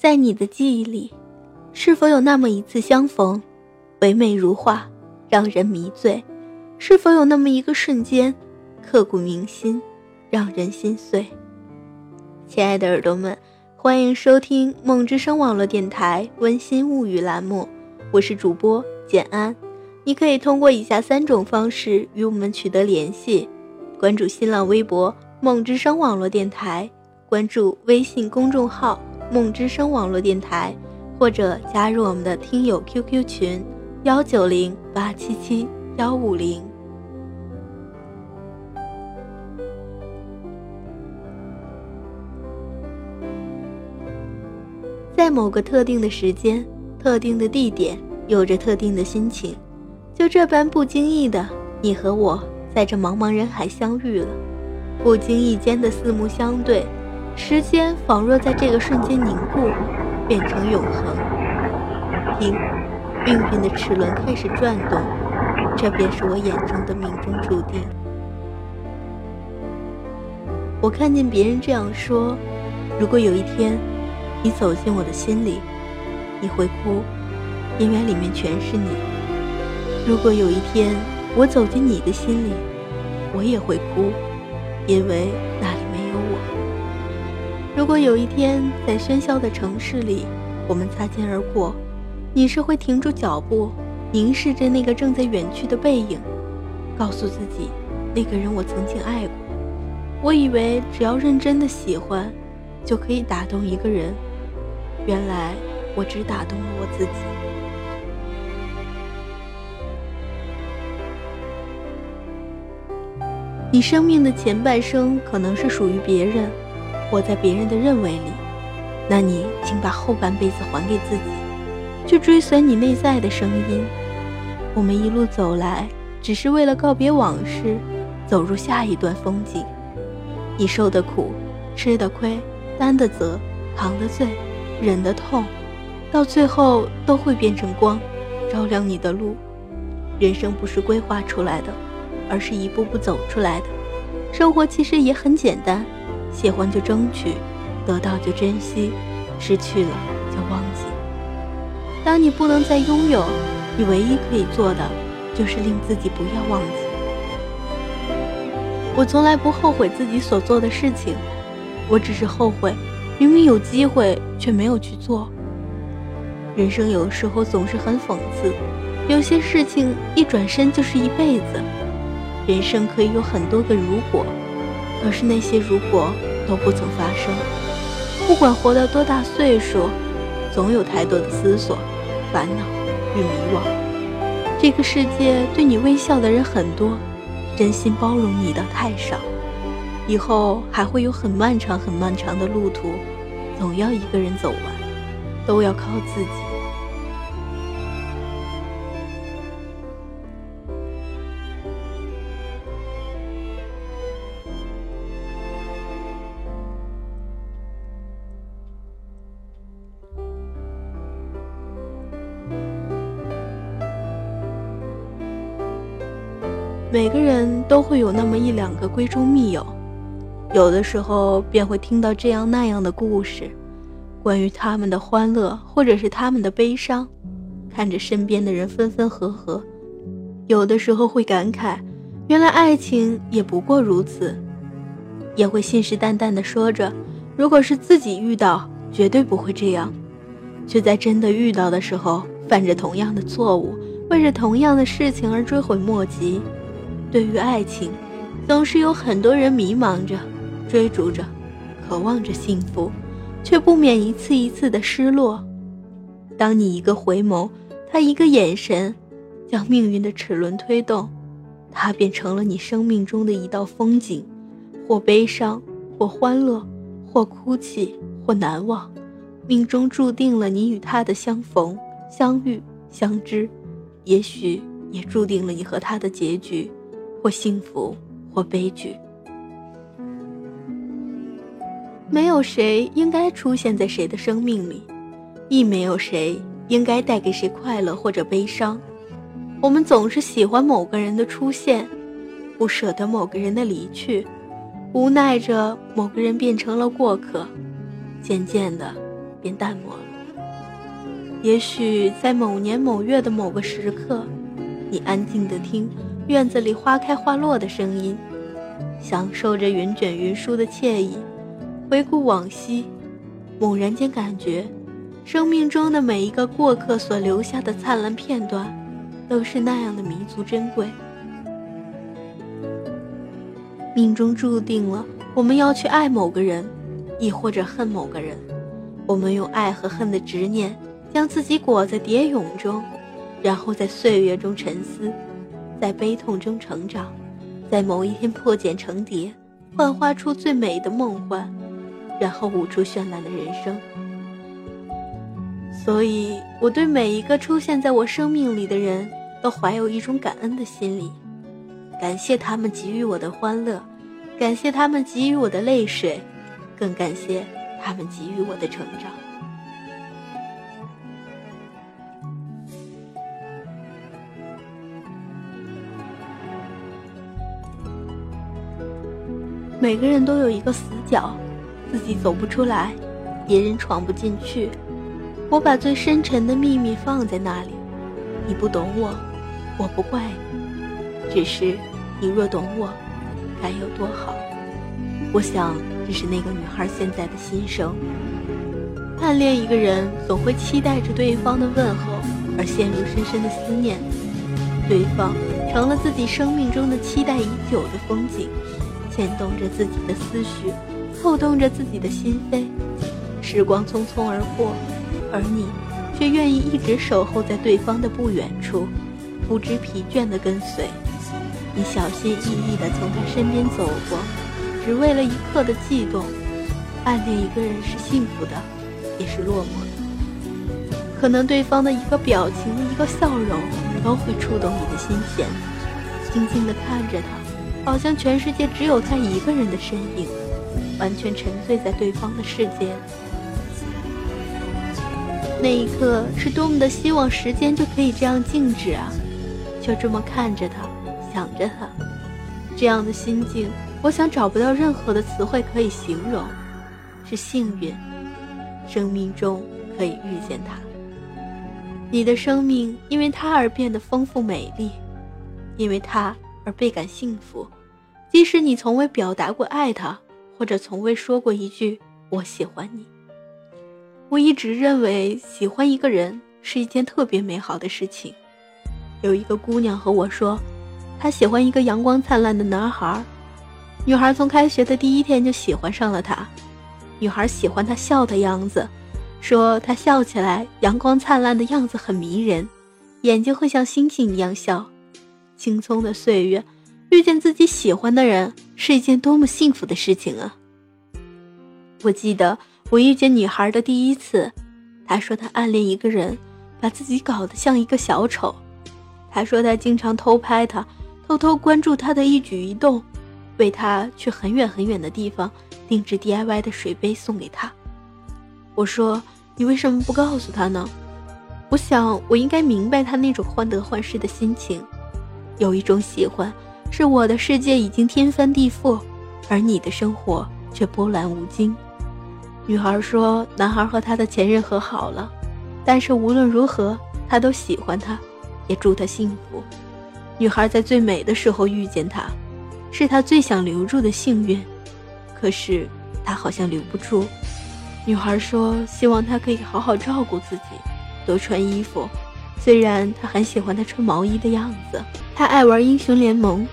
在你的记忆里，是否有那么一次相逢，唯美如画，让人迷醉？是否有那么一个瞬间，刻骨铭心，让人心碎？亲爱的耳朵们，欢迎收听梦之声网络电台《温馨物语》栏目，我是主播简安。你可以通过以下三种方式与我们取得联系：关注新浪微博“梦之声网络电台”，关注微信公众号。梦之声网络电台，或者加入我们的听友 QQ 群幺九零八七七幺五零。在某个特定的时间、特定的地点，有着特定的心情，就这般不经意的，你和我在这茫茫人海相遇了，不经意间的四目相对。时间仿若在这个瞬间凝固，变成永恒。听，命运的齿轮开始转动，这便是我眼中的命中注定。我看见别人这样说：如果有一天，你走进我的心里，你会哭，因为里面全是你；如果有一天，我走进你的心里，我也会哭，因为那里。如果有一天在喧嚣的城市里，我们擦肩而过，你是会停住脚步，凝视着那个正在远去的背影，告诉自己，那个人我曾经爱过。我以为只要认真的喜欢，就可以打动一个人，原来我只打动了我自己。你生命的前半生可能是属于别人。活在别人的认为里，那你请把后半辈子还给自己，去追随你内在的声音。我们一路走来，只是为了告别往事，走入下一段风景。你受的苦，吃的亏，担的责，扛的罪，忍的痛，到最后都会变成光，照亮你的路。人生不是规划出来的，而是一步步走出来的。生活其实也很简单。喜欢就争取，得到就珍惜，失去了就忘记。当你不能再拥有，你唯一可以做的就是令自己不要忘记。我从来不后悔自己所做的事情，我只是后悔明明有机会却没有去做。人生有时候总是很讽刺，有些事情一转身就是一辈子。人生可以有很多个如果。可是那些如果都不曾发生，不管活到多大岁数，总有太多的思索、烦恼与迷惘。这个世界对你微笑的人很多，真心包容你的太少。以后还会有很漫长、很漫长的路途，总要一个人走完，都要靠自己。每个人都会有那么一两个闺中密友，有的时候便会听到这样那样的故事，关于他们的欢乐或者是他们的悲伤，看着身边的人分分合合，有的时候会感慨，原来爱情也不过如此，也会信誓旦旦地说着，如果是自己遇到，绝对不会这样，却在真的遇到的时候，犯着同样的错误，为着同样的事情而追悔莫及。对于爱情，总是有很多人迷茫着、追逐着、渴望着幸福，却不免一次一次的失落。当你一个回眸，他一个眼神，将命运的齿轮推动，他便成了你生命中的一道风景，或悲伤，或欢乐，或哭泣，或难忘。命中注定了你与他的相逢、相遇、相知，也许也注定了你和他的结局。或幸福，或悲剧，没有谁应该出现在谁的生命里，亦没有谁应该带给谁快乐或者悲伤。我们总是喜欢某个人的出现，不舍得某个人的离去，无奈着某个人变成了过客。渐渐的，便淡漠了。也许在某年某月的某个时刻，你安静的听院子里花开花落的声音，享受着云卷云舒的惬意，回顾往昔，猛然间感觉，生命中的每一个过客所留下的灿烂片段，都是那样的弥足珍贵。命中注定了，我们要去爱某个人，亦或者恨某个人，我们用爱和恨的执念。将自己裹在蝶蛹中，然后在岁月中沉思，在悲痛中成长，在某一天破茧成蝶，幻化出最美的梦幻，然后舞出绚烂的人生。所以，我对每一个出现在我生命里的人都怀有一种感恩的心理，感谢他们给予我的欢乐，感谢他们给予我的泪水，更感谢他们给予我的成长。每个人都有一个死角，自己走不出来，别人闯不进去。我把最深沉的秘密放在那里，你不懂我，我不怪你，只是你若懂我，该有多好。我想这是那个女孩现在的心声。暗恋一个人，总会期待着对方的问候，而陷入深深的思念。对方成了自己生命中的期待已久的风景。牵动着自己的思绪，扣动着自己的心扉。时光匆匆而过，而你却愿意一直守候在对方的不远处，不知疲倦地跟随。你小心翼翼地从他身边走过，只为了一刻的悸动。暗恋一个人是幸福的，也是落寞的。可能对方的一个表情、一个笑容，都会触动你的心弦。静静地看着他。好像全世界只有他一个人的身影，完全沉醉在对方的世界。那一刻是多么的希望时间就可以这样静止啊，就这么看着他，想着他，这样的心境，我想找不到任何的词汇可以形容，是幸运，生命中可以遇见他。你的生命因为他而变得丰富美丽，因为他。而倍感幸福，即使你从未表达过爱他，或者从未说过一句“我喜欢你”。我一直认为喜欢一个人是一件特别美好的事情。有一个姑娘和我说，她喜欢一个阳光灿烂的男孩。女孩从开学的第一天就喜欢上了他。女孩喜欢他笑的样子，说他笑起来阳光灿烂的样子很迷人，眼睛会像星星一样笑。青葱的岁月，遇见自己喜欢的人是一件多么幸福的事情啊！我记得我遇见女孩的第一次，她说她暗恋一个人，把自己搞得像一个小丑。她说她经常偷拍他，偷偷关注他的一举一动，为他去很远很远的地方定制 DIY 的水杯送给他。我说你为什么不告诉他呢？我想我应该明白他那种患得患失的心情。有一种喜欢，是我的世界已经天翻地覆，而你的生活却波澜无惊。女孩说，男孩和他的前任和好了，但是无论如何，他都喜欢他，也祝他幸福。女孩在最美的时候遇见他，是他最想留住的幸运，可是他好像留不住。女孩说，希望他可以好好照顾自己，多穿衣服。虽然他很喜欢他穿毛衣的样子，他爱玩英雄联盟，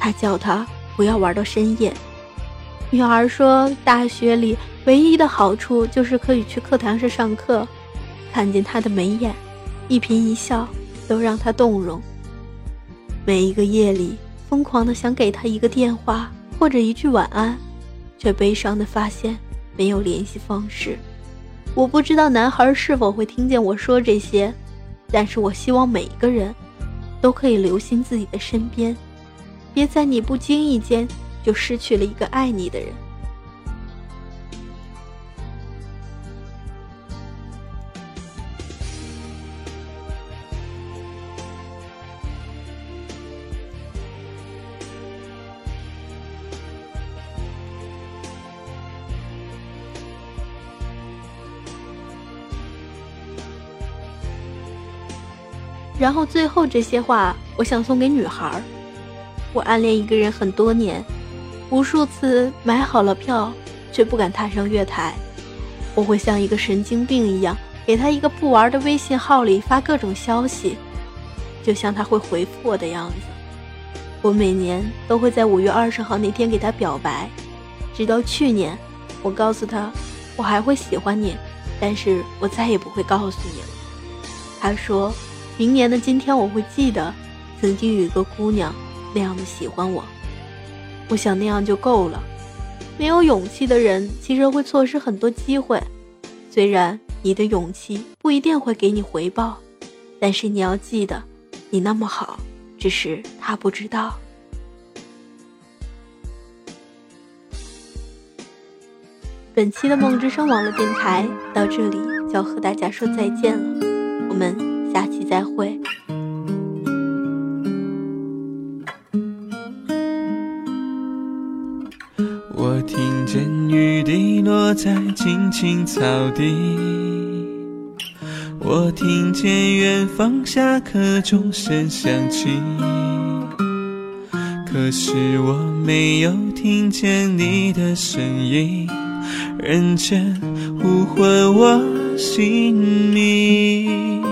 他叫他不要玩到深夜。女孩说，大学里唯一的好处就是可以去课堂上上课，看见他的眉眼，一颦一笑都让他动容。每一个夜里，疯狂的想给他一个电话或者一句晚安，却悲伤的发现没有联系方式。我不知道男孩是否会听见我说这些。但是我希望每一个人，都可以留心自己的身边，别在你不经意间就失去了一个爱你的人。然后最后这些话，我想送给女孩。我暗恋一个人很多年，无数次买好了票，却不敢踏上月台。我会像一个神经病一样，给他一个不玩的微信号里发各种消息，就像他会回复我的样子。我每年都会在五月二十号那天给他表白，直到去年，我告诉他我还会喜欢你，但是我再也不会告诉你了。他说明年的今天我会记得，曾经有一个姑娘那样的喜欢我。我想那样就够了。没有勇气的人，其实会错失很多机会。虽然你的勇气不一定会给你回报，但是你要记得，你那么好，只是他不知道。本期的梦之声网络电台到这里就要和大家说再见了，我们下期再会。我听见雨滴落在青青草地，我听见远方下课钟声响起，可是我没有听见你的声音，认真呼唤我姓名。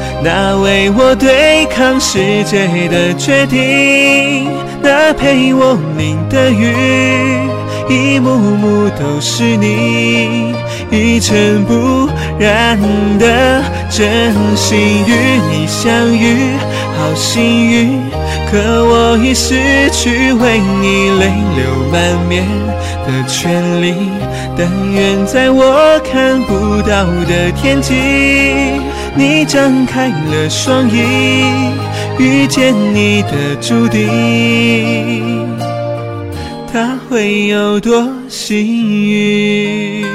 那为我对抗世界的决定。那陪我淋的雨，一幕幕都是你，一尘不染的真心与你相遇，好幸运。可我已失去为你泪流满面的权利，但愿在我看不到的天际，你张开了双翼。遇见你的注定，他会有多幸运？